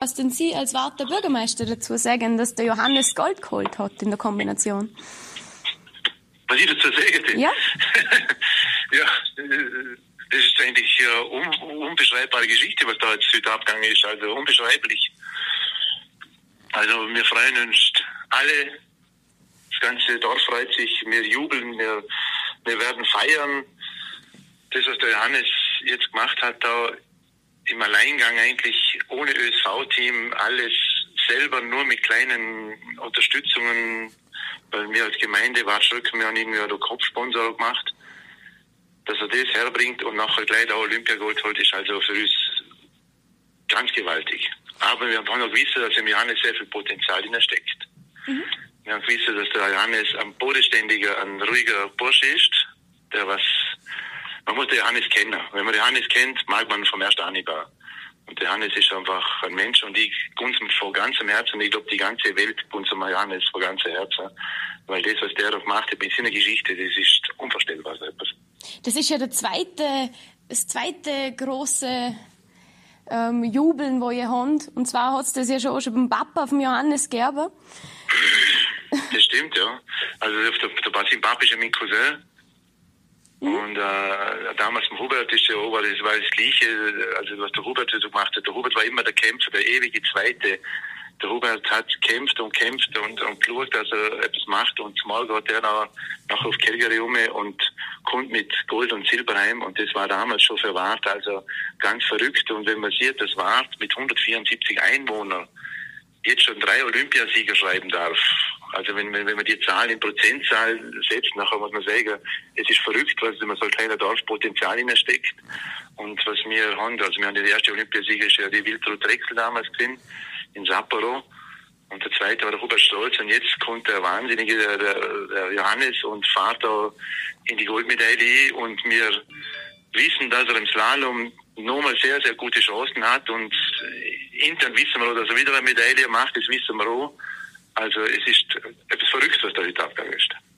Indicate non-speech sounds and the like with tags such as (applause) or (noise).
Was denn Sie als Warter Bürgermeister dazu sagen, dass der Johannes Gold geholt hat in der Kombination? Was ich dazu sagen Ja. (laughs) ja, äh, das ist eigentlich eine un unbeschreibbare Geschichte, was da jetzt heute abgegangen ist. Also unbeschreiblich. Also wir freuen uns alle. Das ganze Dorf freut sich. Wir jubeln. Wir, wir werden feiern. Das, was der Johannes jetzt gemacht hat, da im Alleingang eigentlich ohne ÖSV-Team alles selber nur mit kleinen Unterstützungen, weil wir als Gemeinde Watschrücken, wir haben irgendwie einen Kopfsponsor gemacht, dass er das herbringt und nachher gleich der Olympiagold holt, ist also für uns ganz gewaltig. Aber wir haben auch gewusst, dass im Johannes sehr viel Potenzial in steckt. Mhm. Wir haben gewusst, dass der Johannes ein bodenständiger, ein ruhiger Bursche ist, der was man muss den Johannes kennen. Wenn man den Johannes kennt, mag man vom ersten Anhieb an. Und der Johannes ist einfach ein Mensch und ich gunz ihm von ganzem Herzen. Ich glaube, die ganze Welt gunzt ihm Johannes von ganzem Herzen. Weil das, was der gemacht hat mit seiner Geschichte, das ist unvorstellbar. So etwas. Das ist ja der zweite, das zweite große ähm, Jubeln, wo ihr habt. Und zwar hat es das ja schon, schon beim Papa vom Johannes Gerber. Das stimmt, ja. Also der, der Basim Papa ist ja mein Cousin. Mhm. Und äh, damals mit Hubert ist ja aber das war das Gleiche, also was der Hubert so gemacht hat. Der Hubert war immer der Kämpfer, der ewige Zweite. Der Hubert hat gekämpft und kämpft und, und geschaut, dass er etwas macht und zumal geht er noch, noch auf Calgary um und kommt mit Gold und Silber heim und das war damals schon für Wart also ganz verrückt und wenn man sieht, dass Wart mit 174 Einwohnern jetzt schon drei Olympiasieger schreiben darf, also wenn, wenn, wenn man die Zahl in Prozentzahl setzt, nachher muss man sagen, es ist verrückt, was in so ein kleiner Dorf Potenzial steckt. Und was wir haben, also wir haben die erste Olympiasieger ist ja die Wiltrud Drechsel damals drin, in Sapporo. Und der zweite war der Hubert Stolz. Und jetzt kommt der Wahnsinnige, der, der, Johannes, und da in die Goldmedaille. Und wir wissen, dass er im Slalom nochmal sehr, sehr gute Chancen hat. Und intern wissen wir auch, dass er wieder eine Medaille macht, das wissen wir auch. Also es ist etwas Verrücktes, was da heute abgegangen ist.